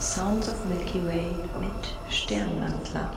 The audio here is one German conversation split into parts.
Sounds of Milky Way mit Sternwandler.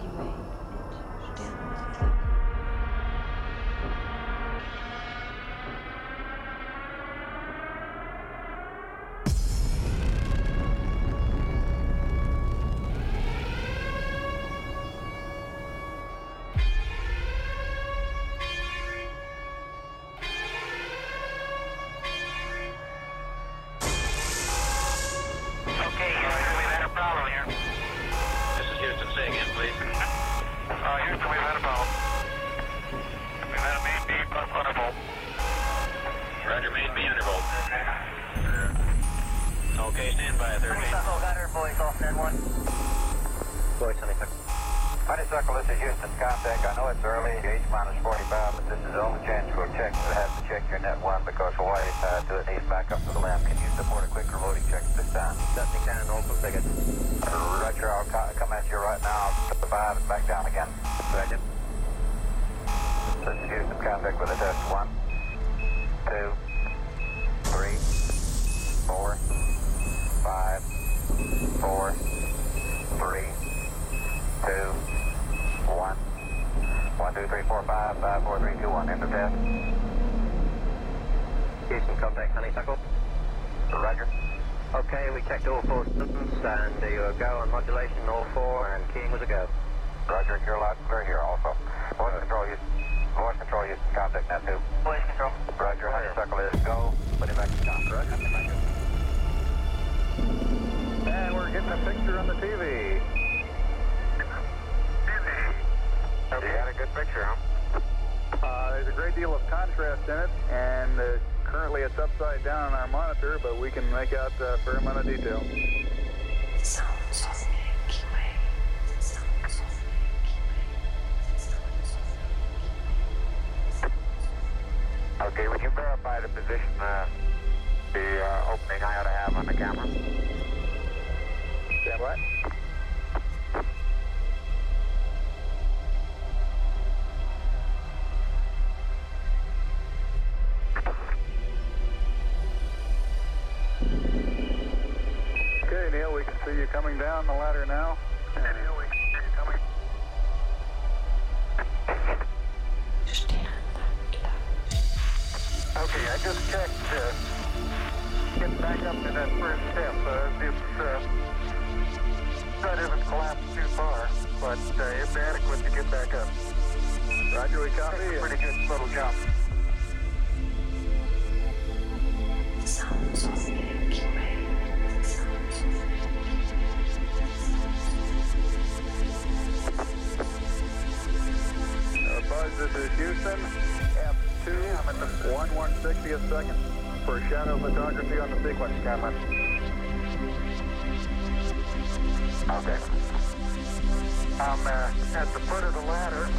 I'm uh, at the foot of the ladder.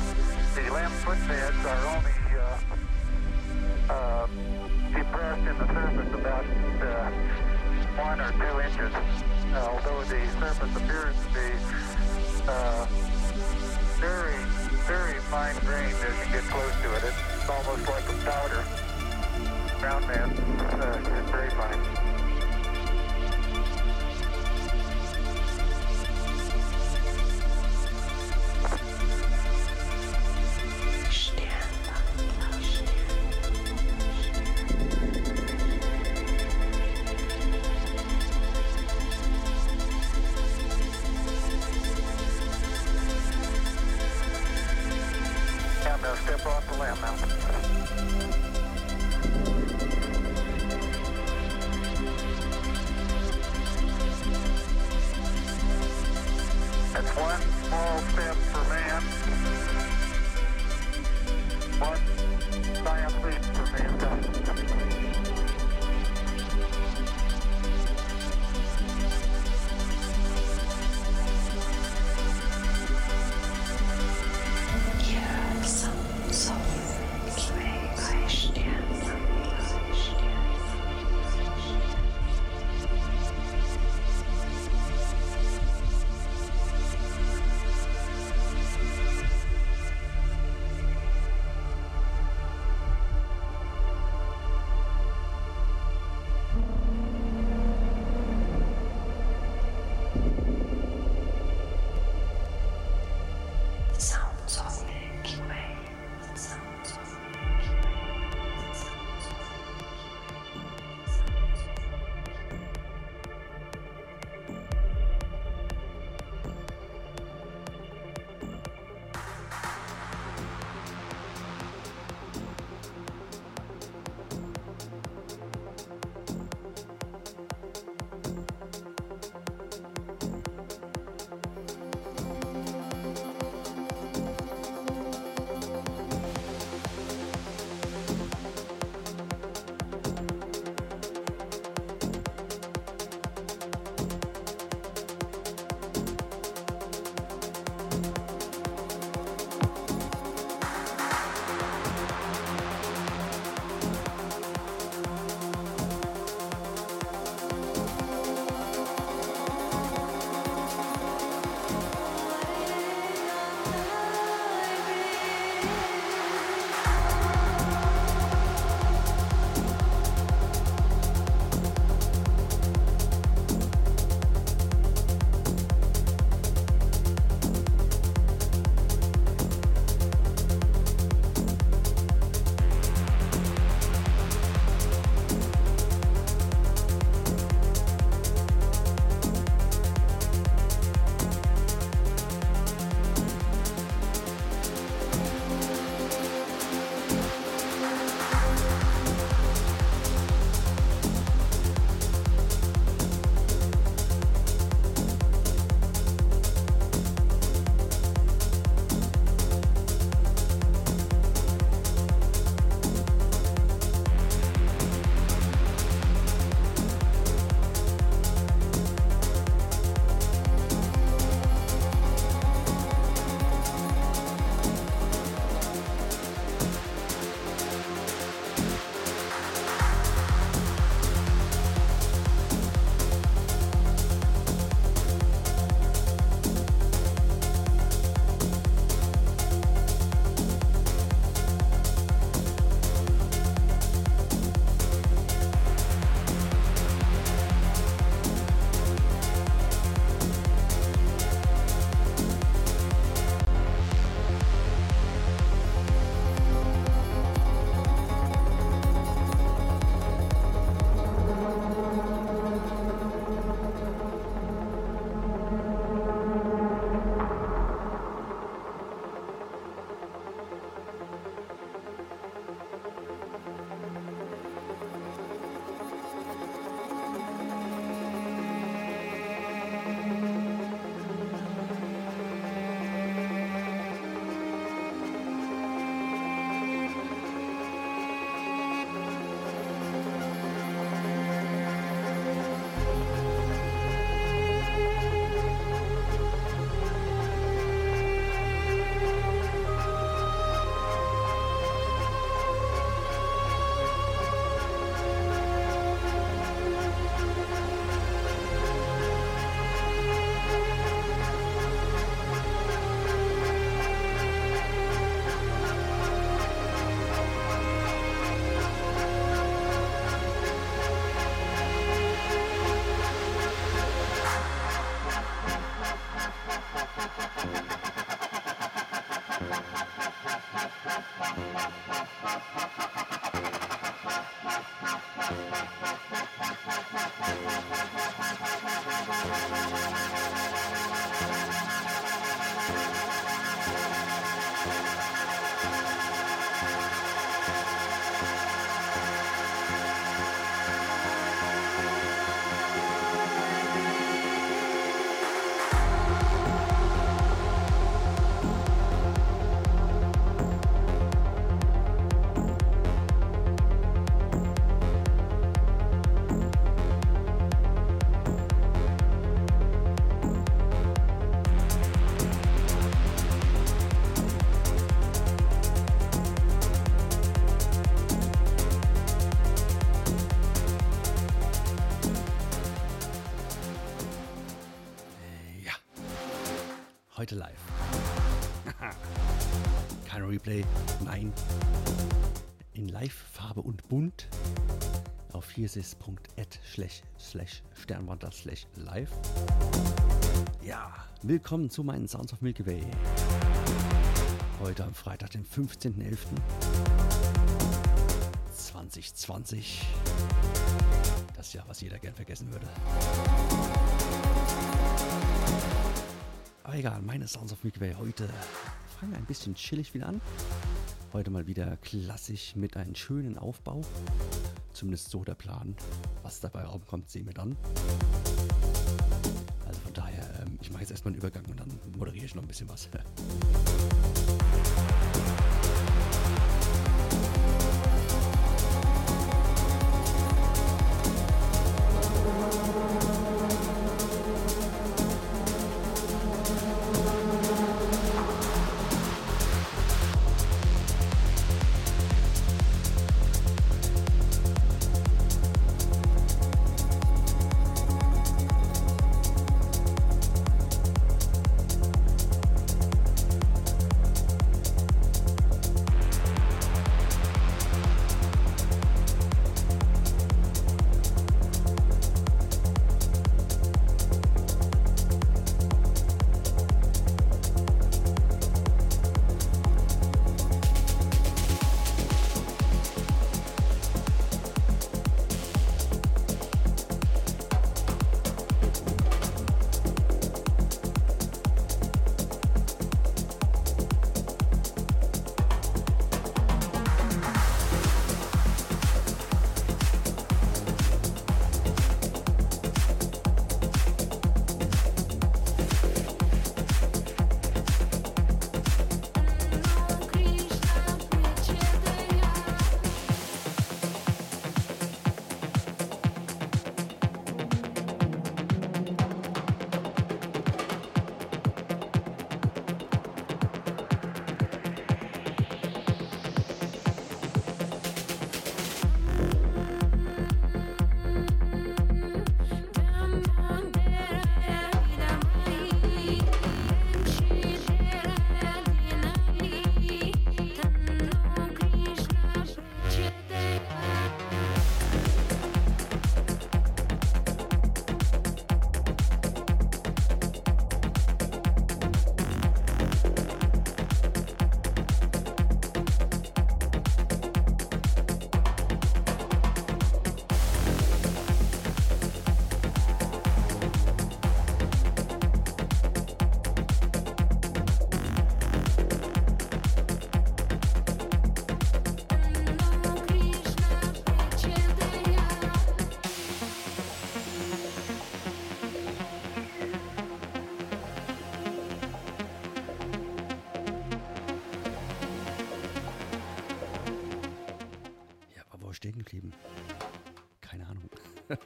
The lamp footbeds are only uh, uh, depressed in the surface about uh, one or two inches, although the surface appears to be uh, very, very fine grained as you get close to it. It's almost like a powder. Ground uh, very fine. Replay. Nein. In Live-Farbe und bunt. Auf hiersis.at slash Sternwandler slash live. Ja, willkommen zu meinen Sounds of Milky Way. Heute am Freitag, den 15.11.2020. Das Jahr, was jeder gern vergessen würde. Aber egal, meine Sounds of Milky Way heute fangen ein bisschen chillig wieder an. Heute mal wieder klassisch mit einem schönen Aufbau. Zumindest so der Plan. Was dabei rauskommt, sehen wir dann. Also von daher, ähm, ich mache jetzt erstmal einen Übergang und dann moderiere ich noch ein bisschen was.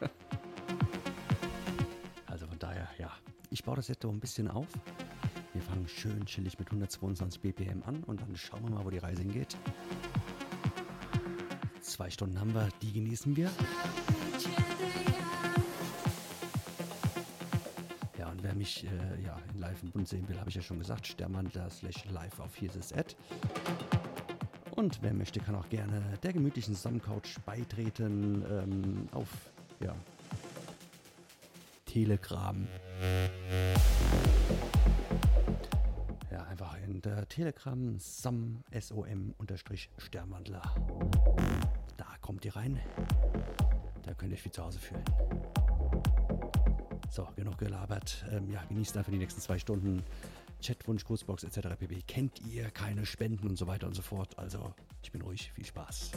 also von daher, ja. Ich baue das jetzt so ein bisschen auf. Wir fangen schön chillig mit 122 BPM an und dann schauen wir mal, wo die Reise hingeht. Zwei Stunden haben wir, die genießen wir. Ja, und wer mich äh, ja, in live im Bund sehen will, habe ich ja schon gesagt, Sternwandler slash live auf hier Ad. Und wer möchte, kann auch gerne der gemütlichen Stammcouch beitreten ähm, auf ja, Telegram. Ja, einfach in unter Telegram som, som unterstrich Sternwandler. Da kommt ihr rein. Da könnt ihr euch wie zu Hause fühlen. So, genug gelabert. Ähm, ja, genießt einfach die nächsten zwei Stunden. Chatwunsch, Grußbox etc. pp. Kennt ihr keine Spenden und so weiter und so fort. Also, ich bin ruhig. Viel Spaß.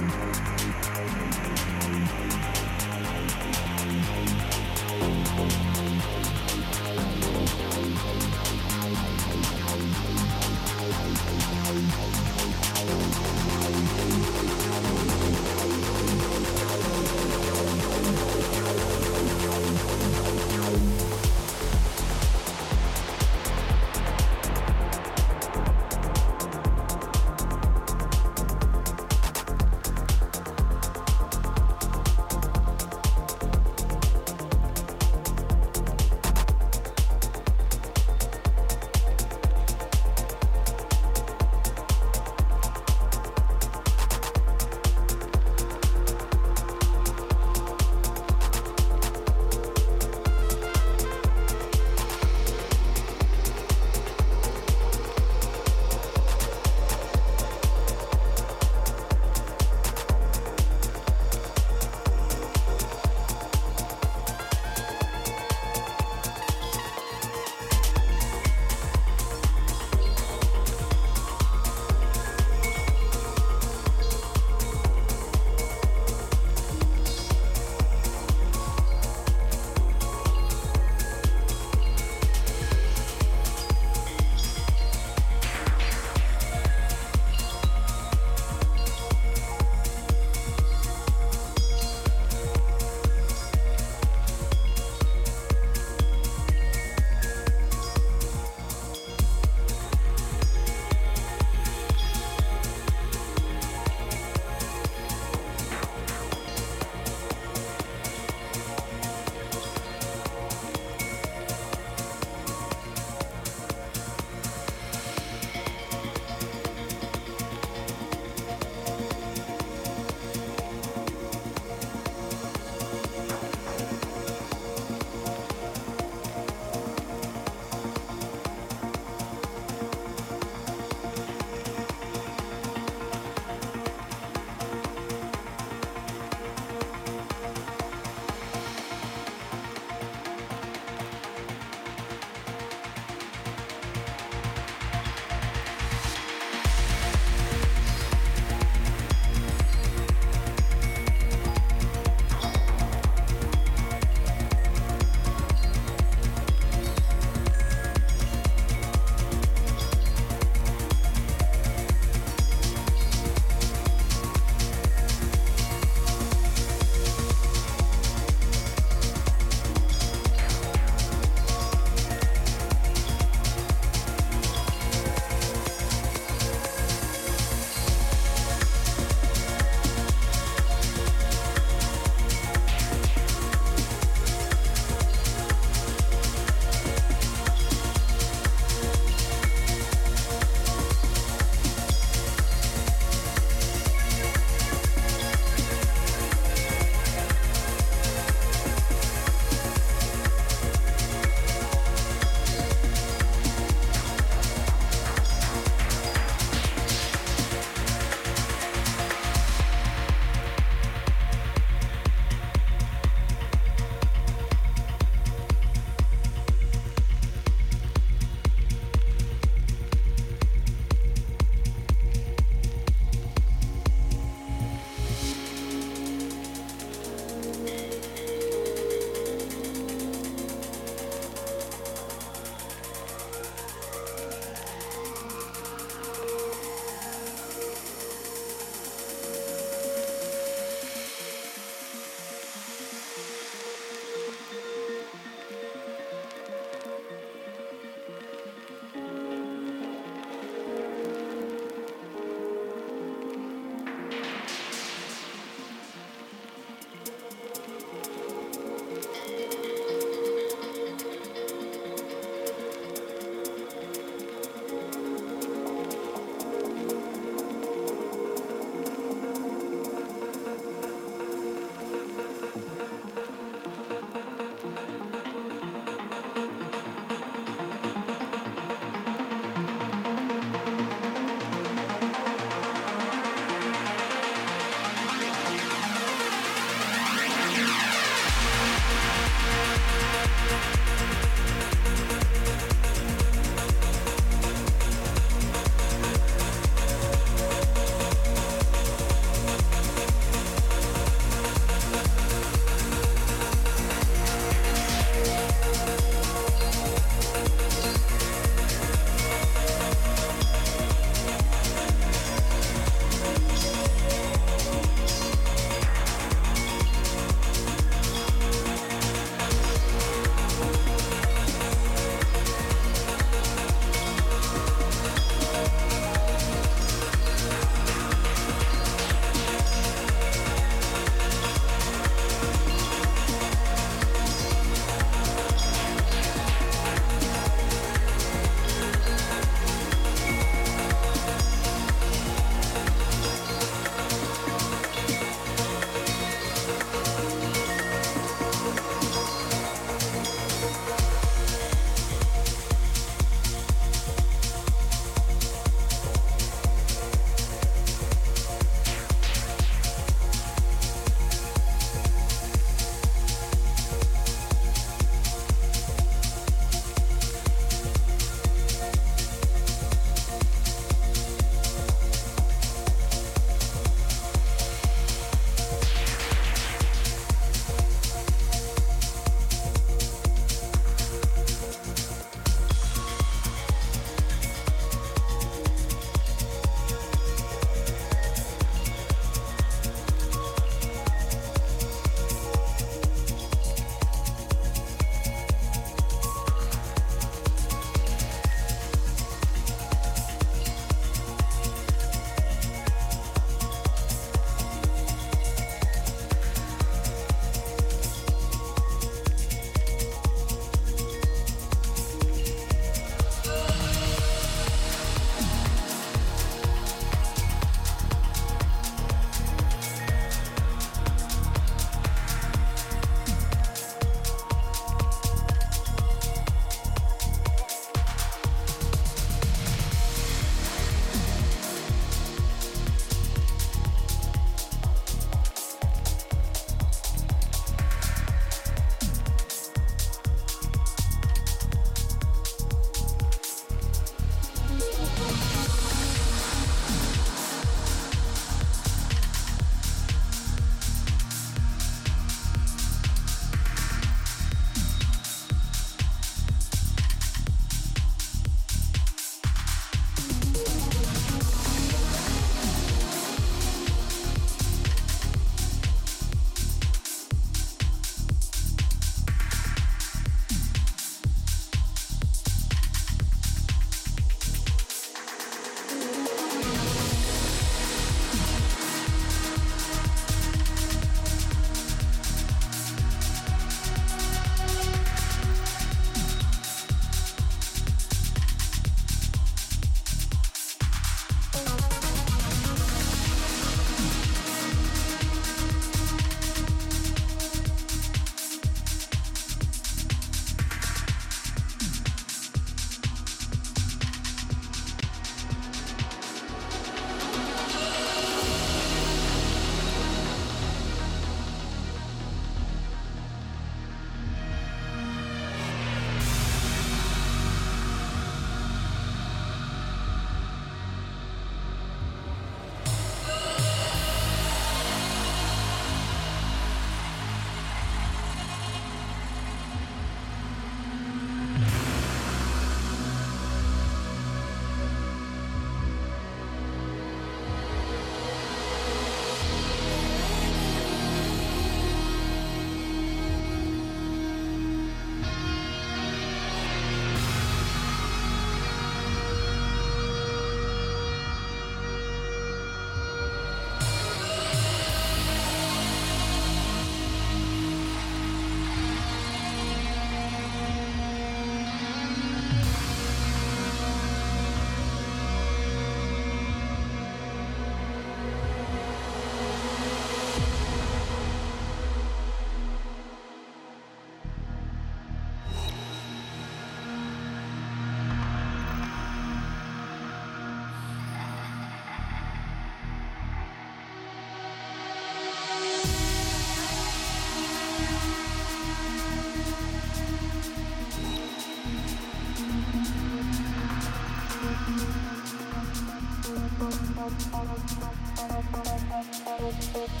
Thank you.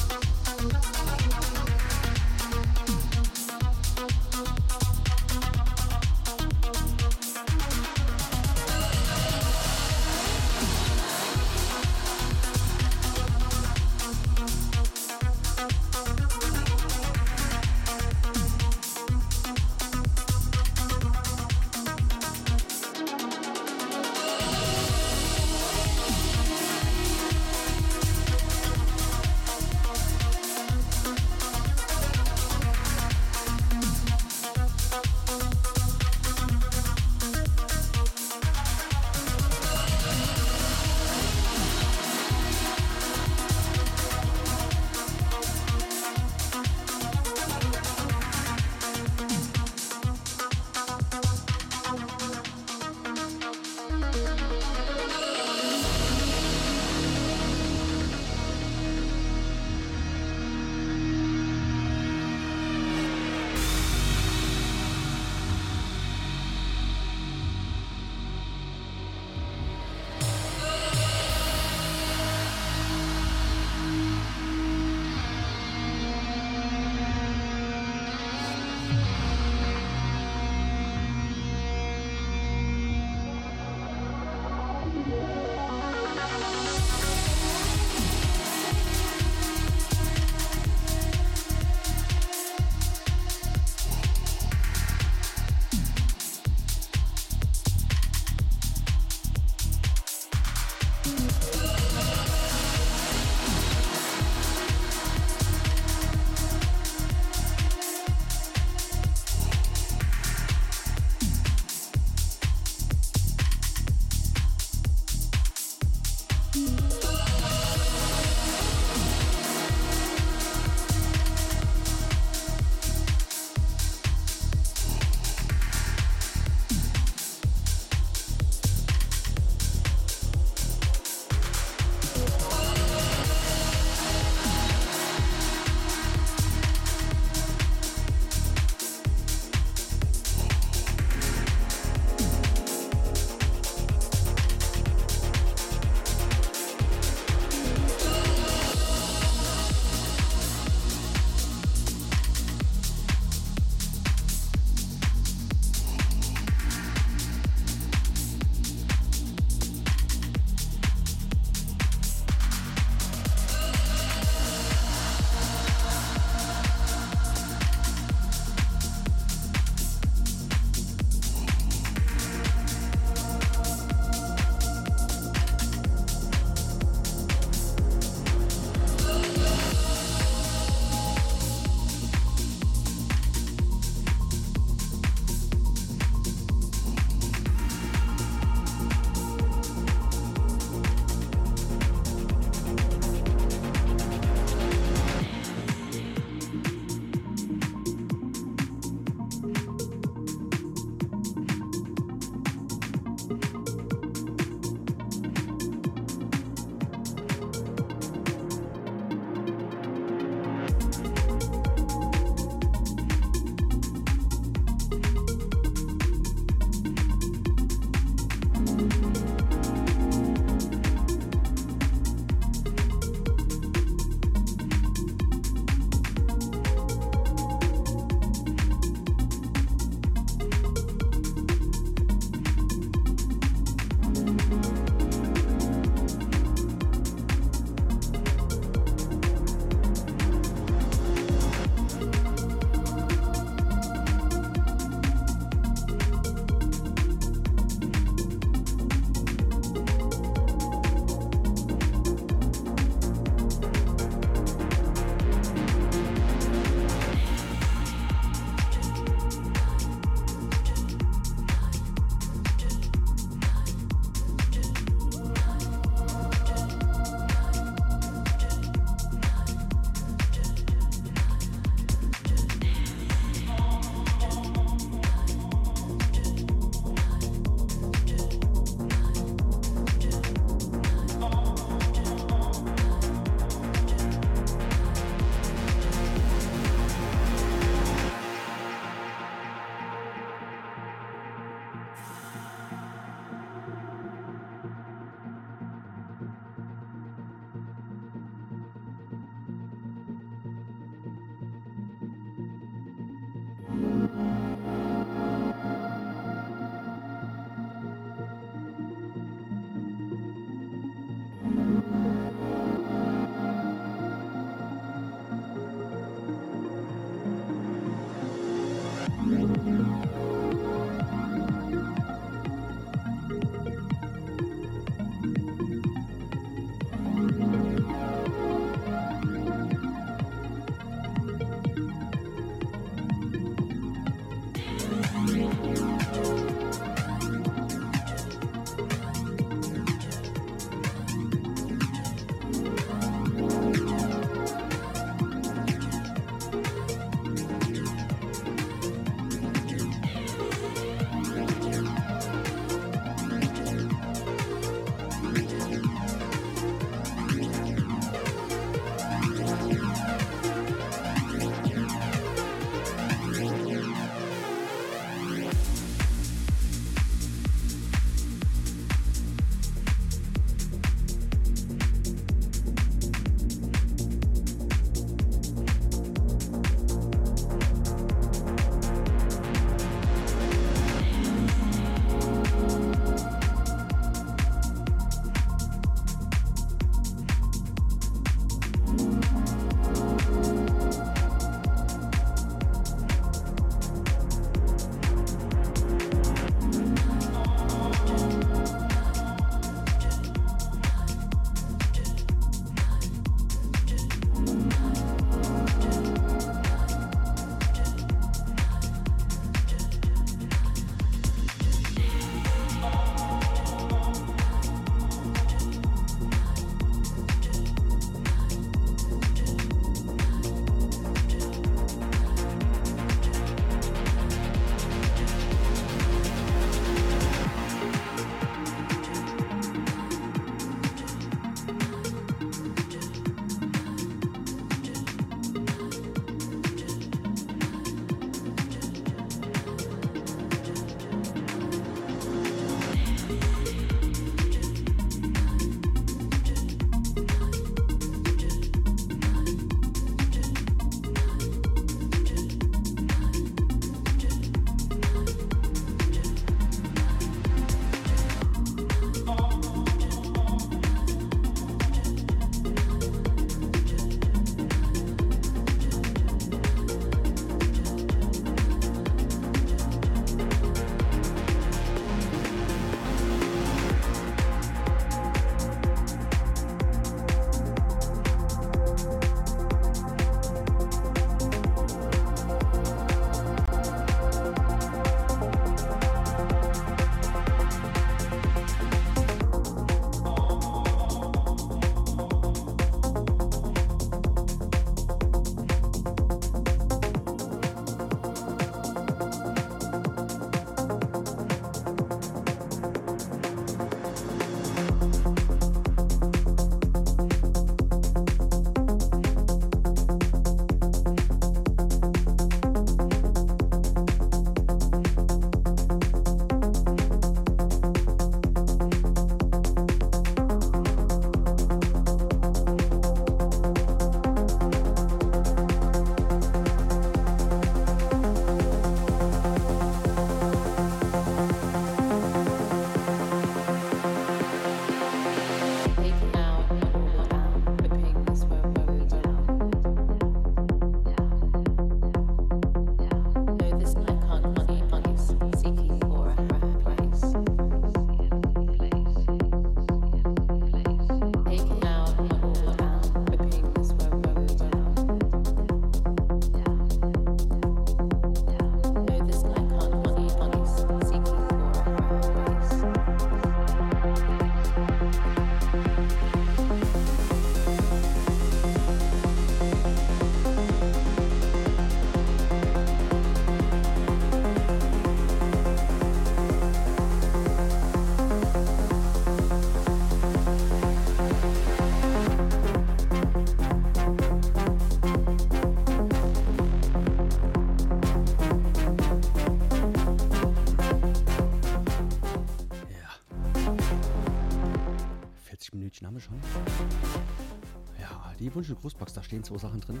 Und Grußbox, da stehen zwei Sachen drin.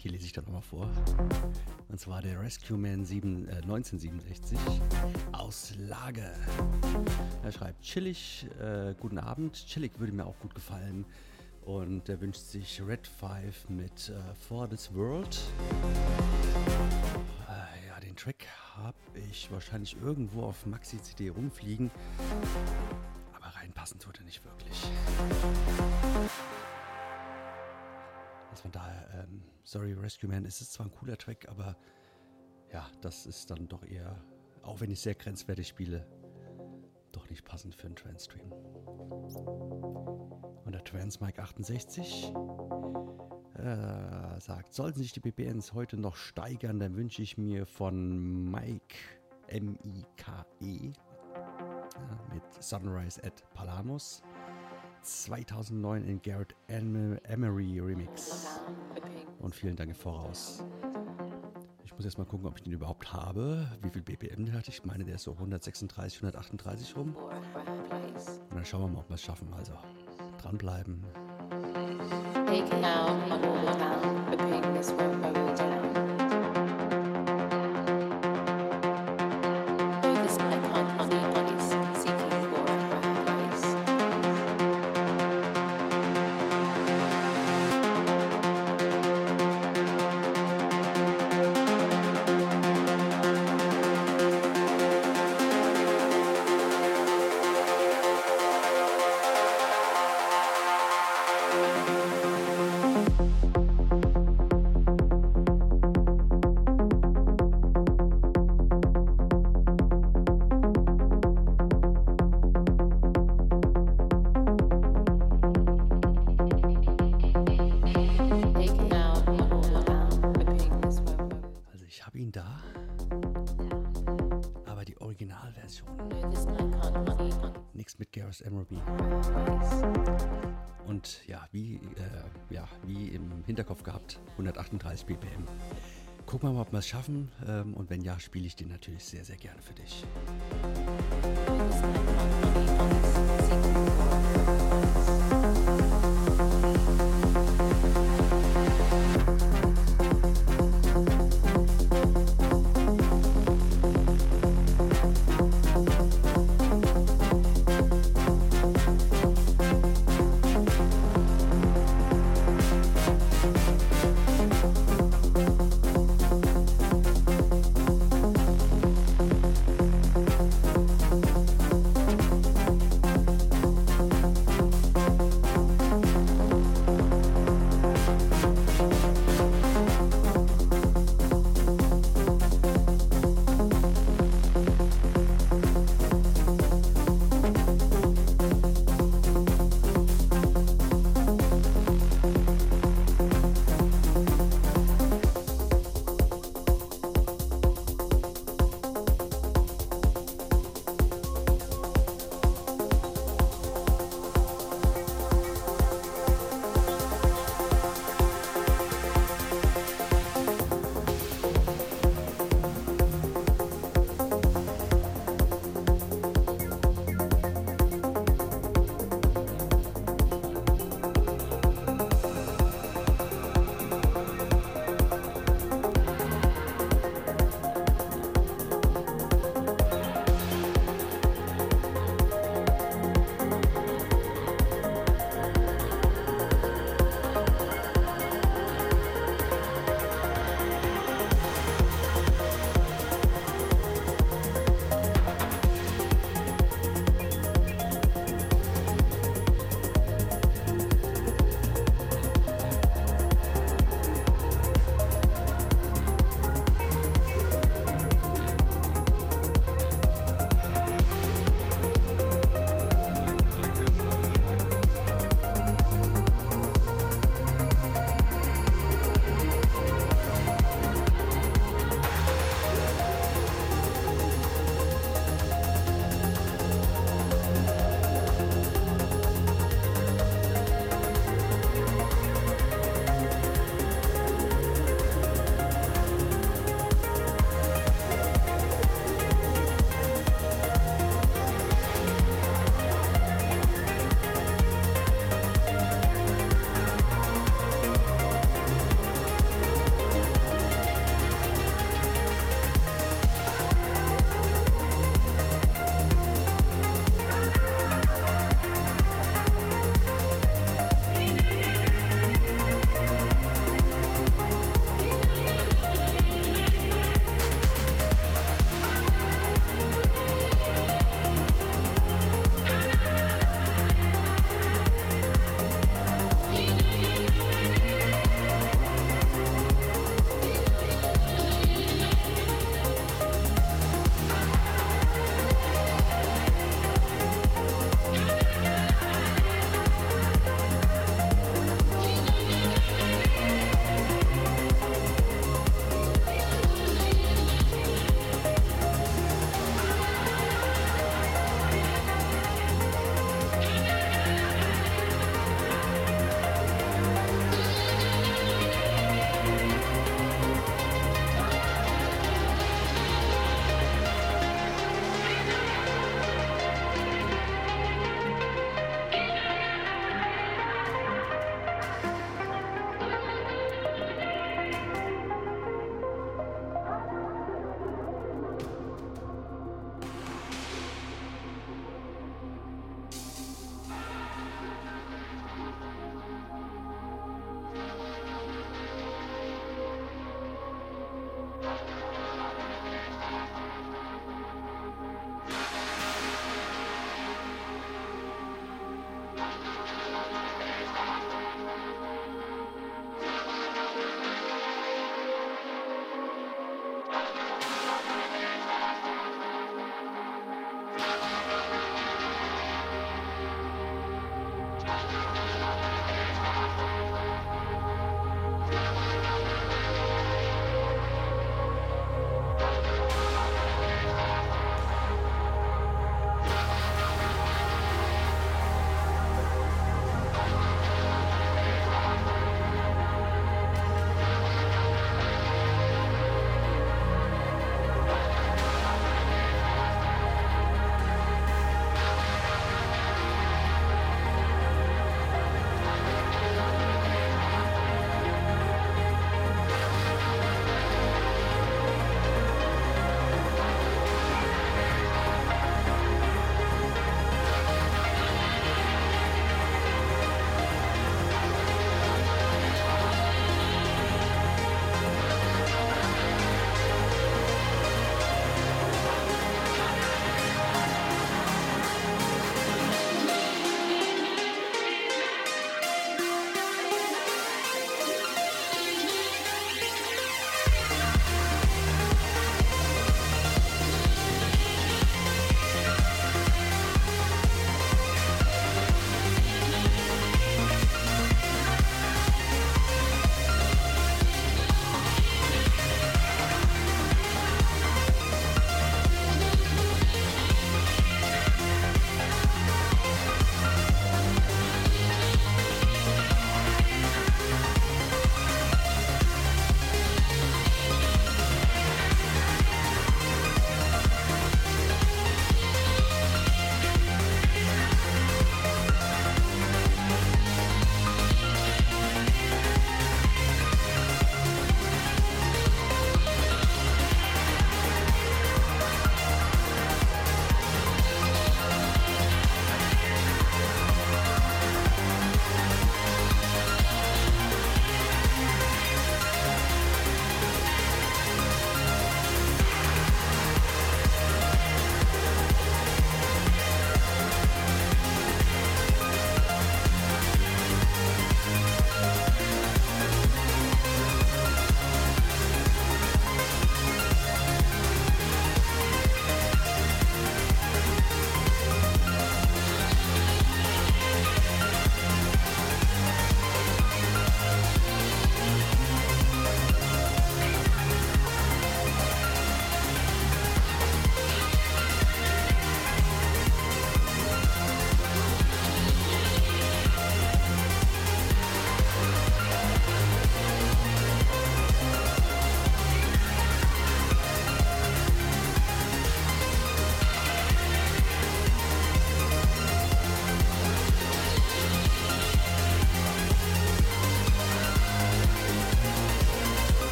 Die lese ich dann nochmal vor. Und zwar der Rescue Man 7, äh, 1967 aus Lage. Er schreibt chillig, äh, guten Abend. Chillig würde mir auch gut gefallen. Und er wünscht sich Red 5 mit äh, For This World. Äh, ja, den Track habe ich wahrscheinlich irgendwo auf Maxi-CD rumfliegen. Reinpassen tut er nicht wirklich. Also von daher, ähm, sorry Rescue Man, es ist zwar ein cooler Track, aber ja, das ist dann doch eher, auch wenn ich sehr grenzwertig spiele, doch nicht passend für einen Trans-Stream. Und der Trans Mike 68 äh, sagt, sollten sich die BPNs heute noch steigern, dann wünsche ich mir von Mike M-I-K-E mit Sunrise at Palamus 2009 in Garrett Em- Emery Remix. Und vielen Dank im Voraus. Ich muss jetzt mal gucken, ob ich den überhaupt habe. Wie viel BPM der hat. Ich meine, der ist so 136, 138 rum. Und dann schauen wir mal, ob wir es schaffen. Also dranbleiben. Taking out. Schaffen. Ähm, und wenn ja, spiele ich den natürlich sehr, sehr gerne für dich. Though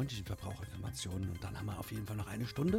freundlichen Verbraucherinformationen. Und dann haben wir auf jeden Fall noch eine Stunde.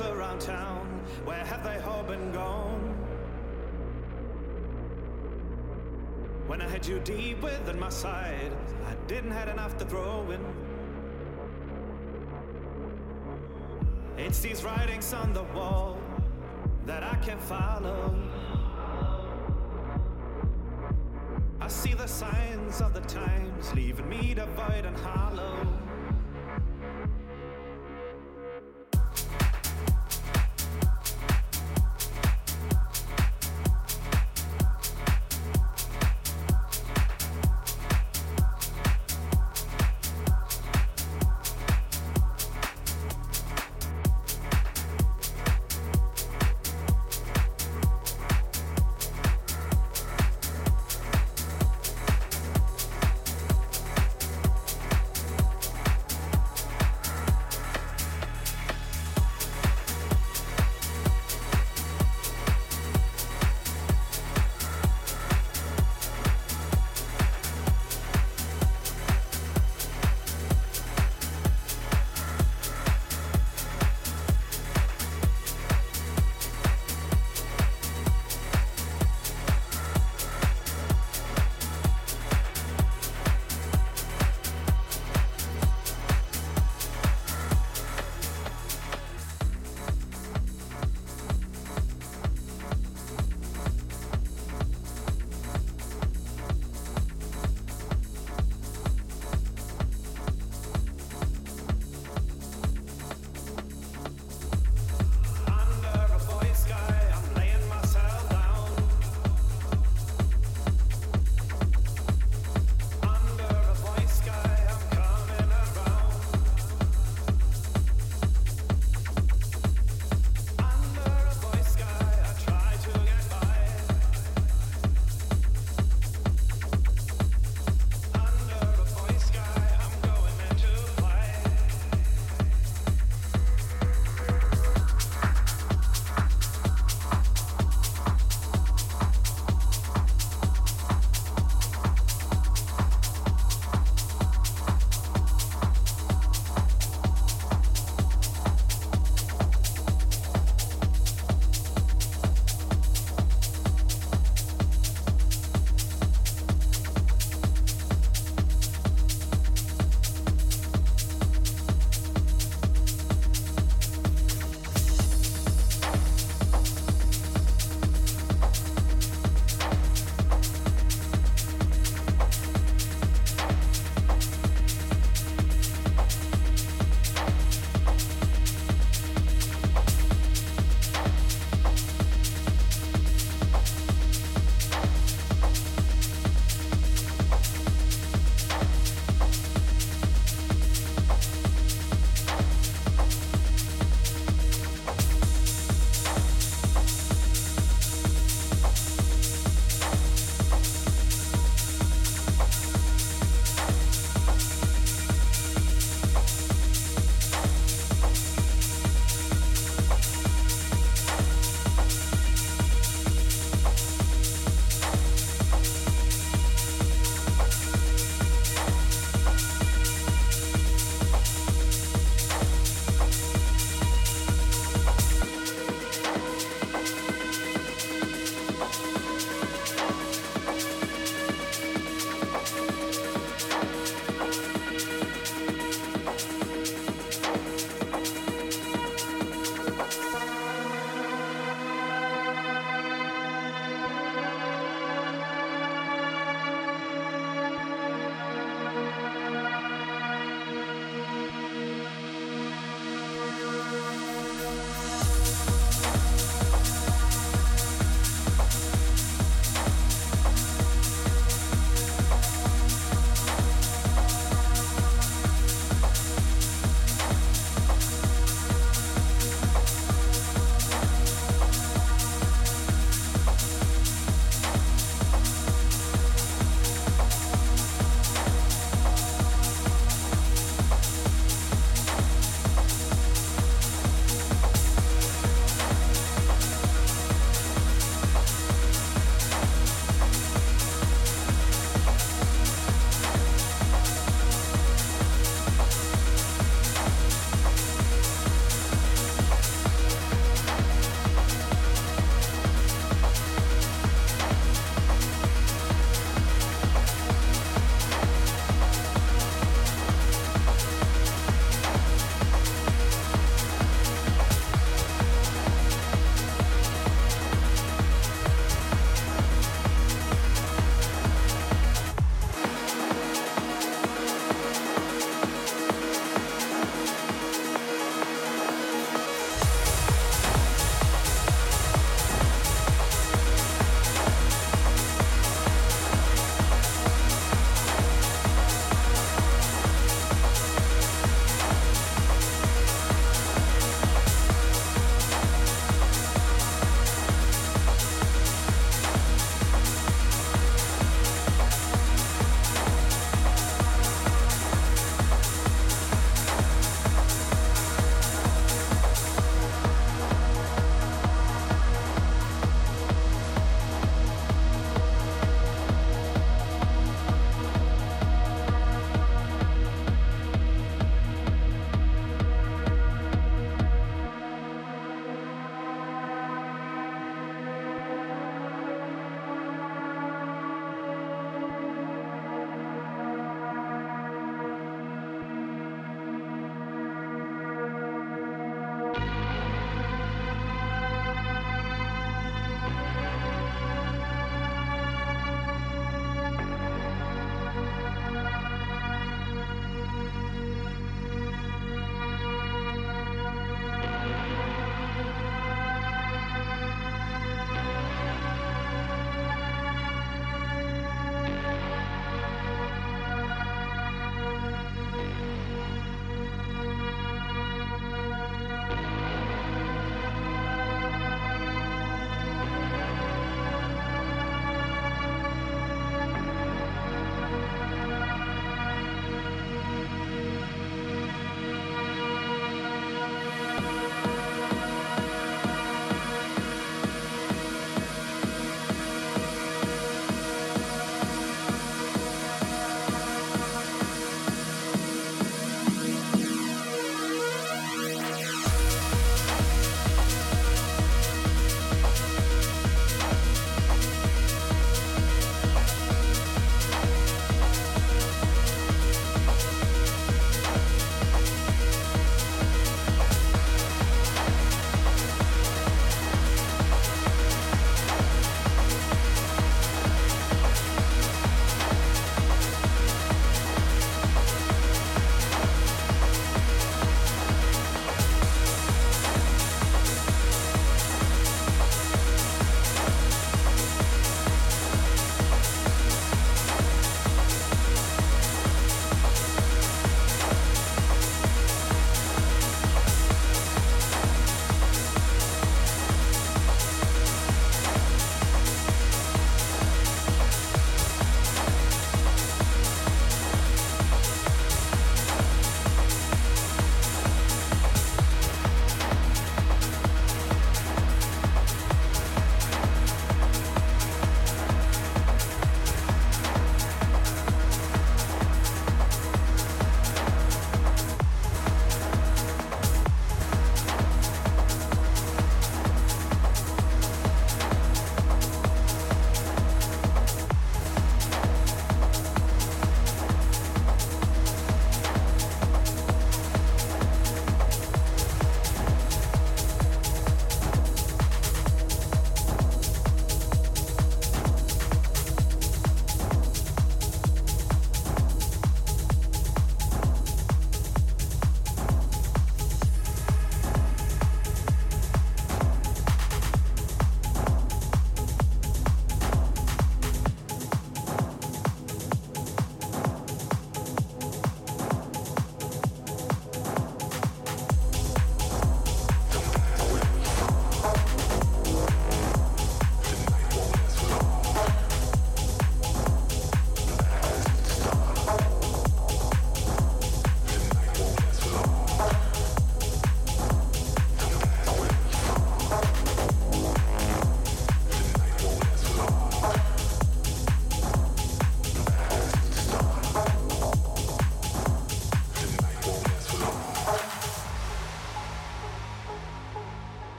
Lights around town. Where have they all been gone? When I had you deep within my side, I didn't have enough to throw in. It's these writings on the wall that I can't follow. I see the signs of the times leaving me devoid and hollow.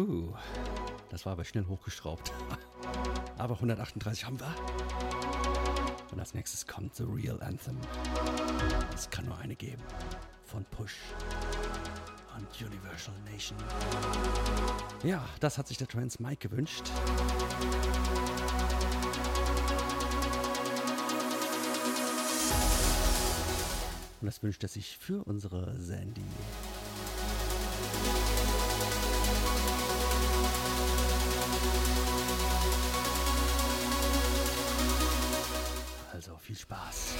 Puh, das war aber schnell hochgeschraubt. Aber 138 haben wir. Und als nächstes kommt The Real Anthem. Es kann nur eine geben. Von Push und Universal Nation. Ja, das hat sich der Trans Mike gewünscht. Und das wünscht er sich für unsere Sandy. Viel Spaß.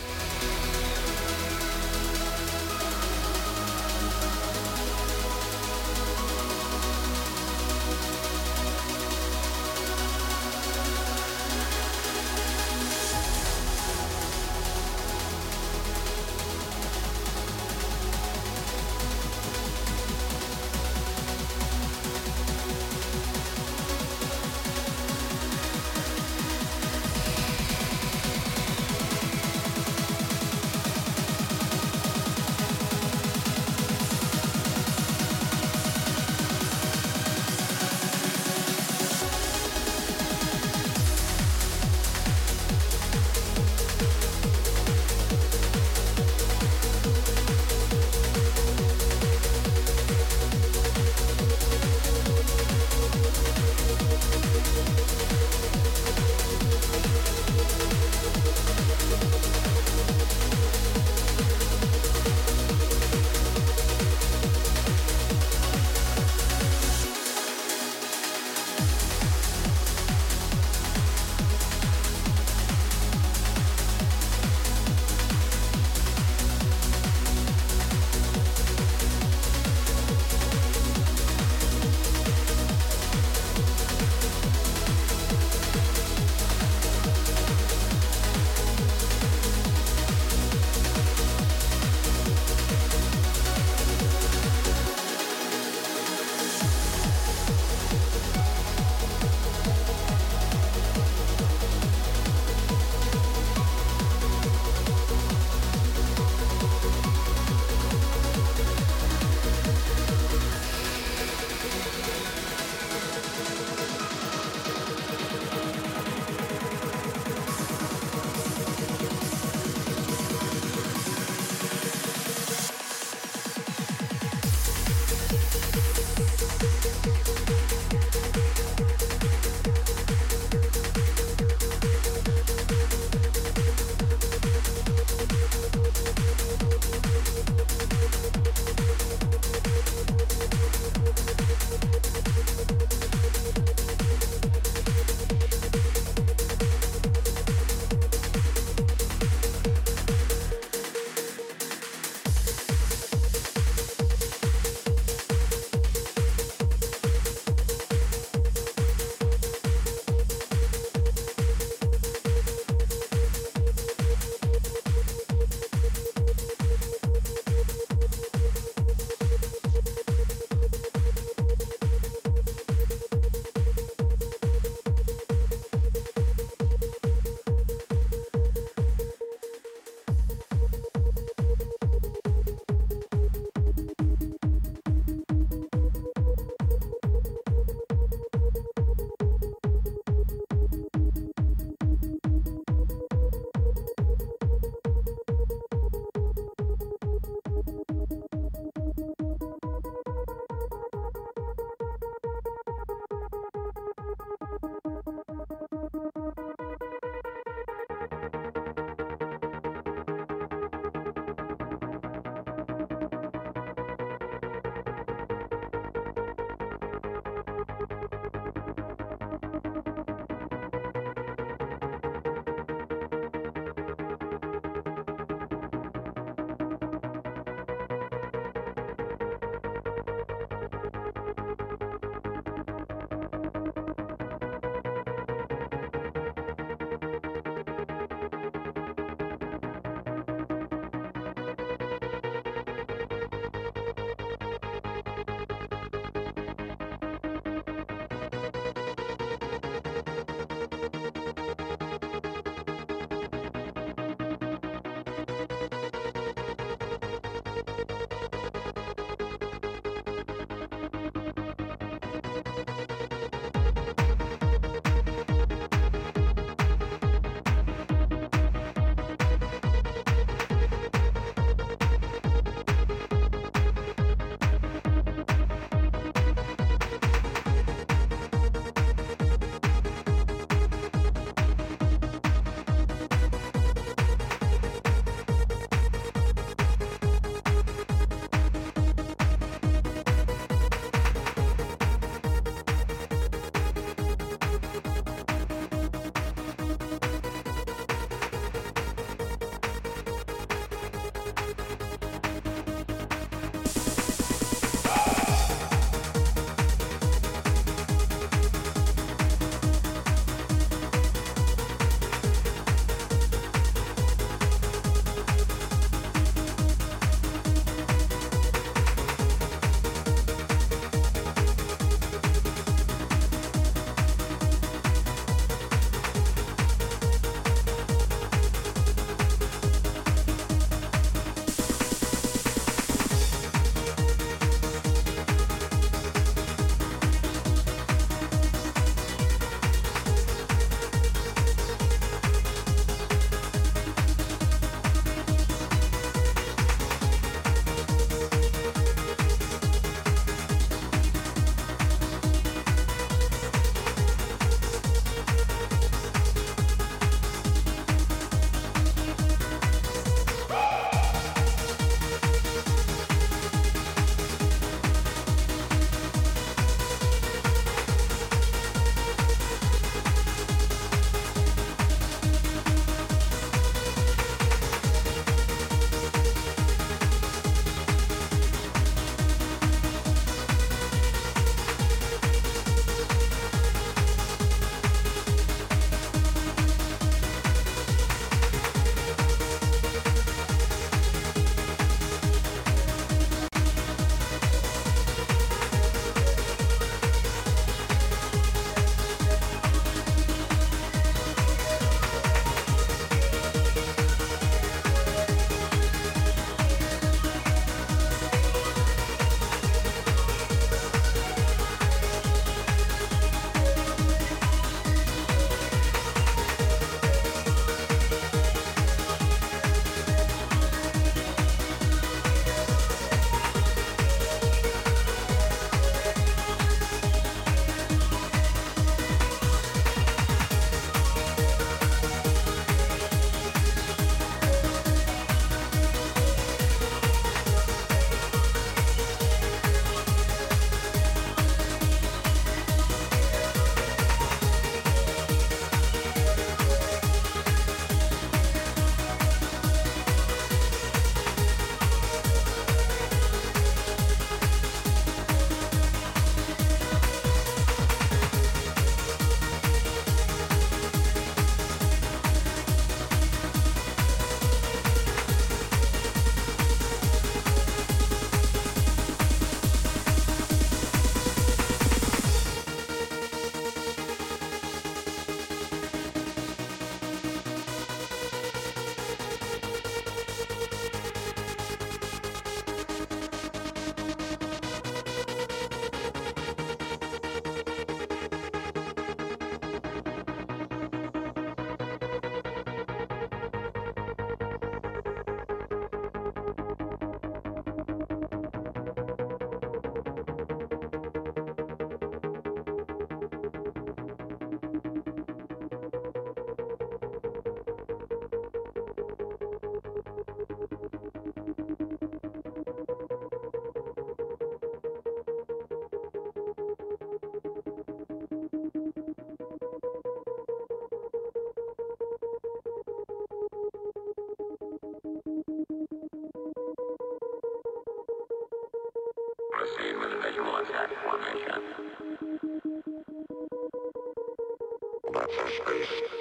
Our space.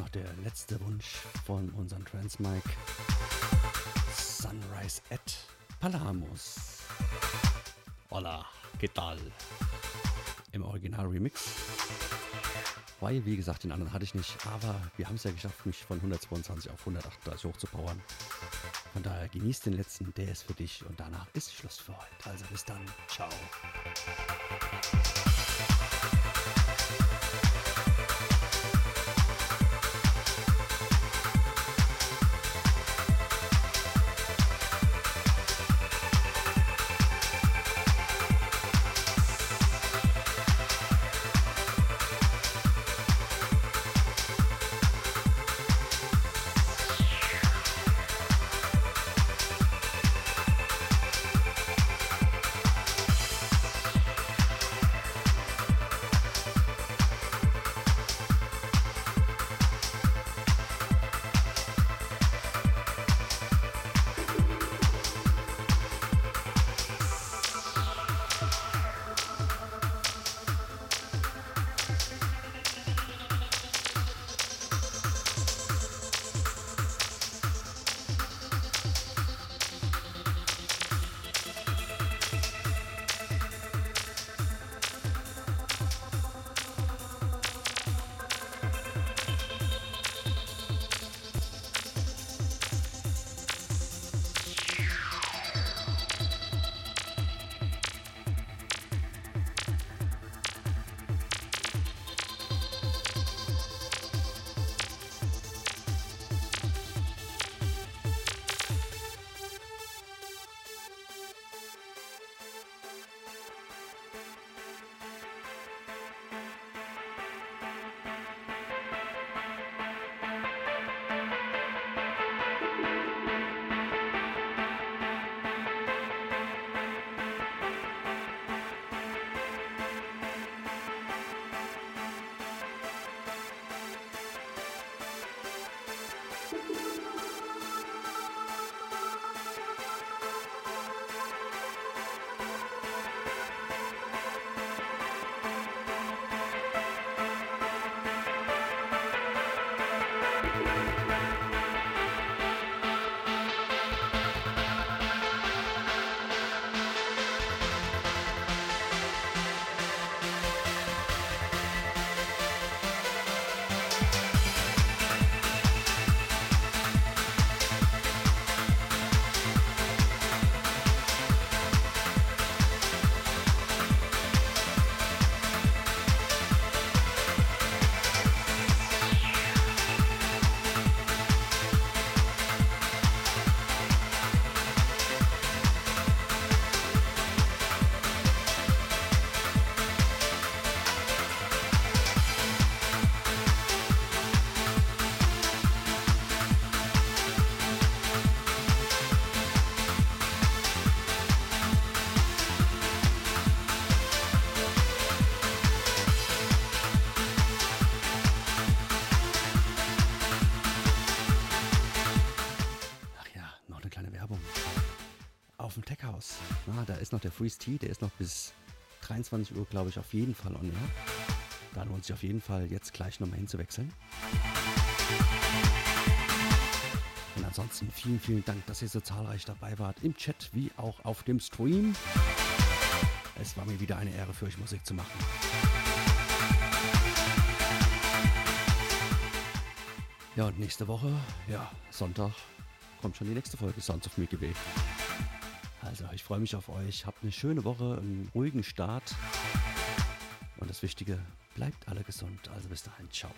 Noch der letzte Wunsch von unserem Transmike. Sunrise at Palamos. Hola, ¿qué tal? Im Original Remix. Weil, wie gesagt, den anderen hatte ich nicht, aber wir haben es ja geschafft, mich von 122 auf 138 hochzupowern. Von daher genießt den letzten, der ist für dich und danach ist Schluss für heute. Also bis dann, ciao. Da ist noch der Freeze T, der ist noch bis 23 Uhr, glaube ich, auf jeden Fall on air. Da lohnt sich auf jeden Fall jetzt gleich nochmal hinzuwechseln. Und ansonsten vielen, vielen Dank, dass ihr so zahlreich dabei wart, im Chat wie auch auf dem Stream. Es war mir wieder eine Ehre für euch Musik zu machen. Ja, und nächste Woche, ja, Sonntag, kommt schon die nächste Folge Sounds of Way. Also, ich freue mich auf euch. Habt eine schöne Woche, einen ruhigen Start. Und das Wichtige, bleibt alle gesund. Also bis dahin, ciao.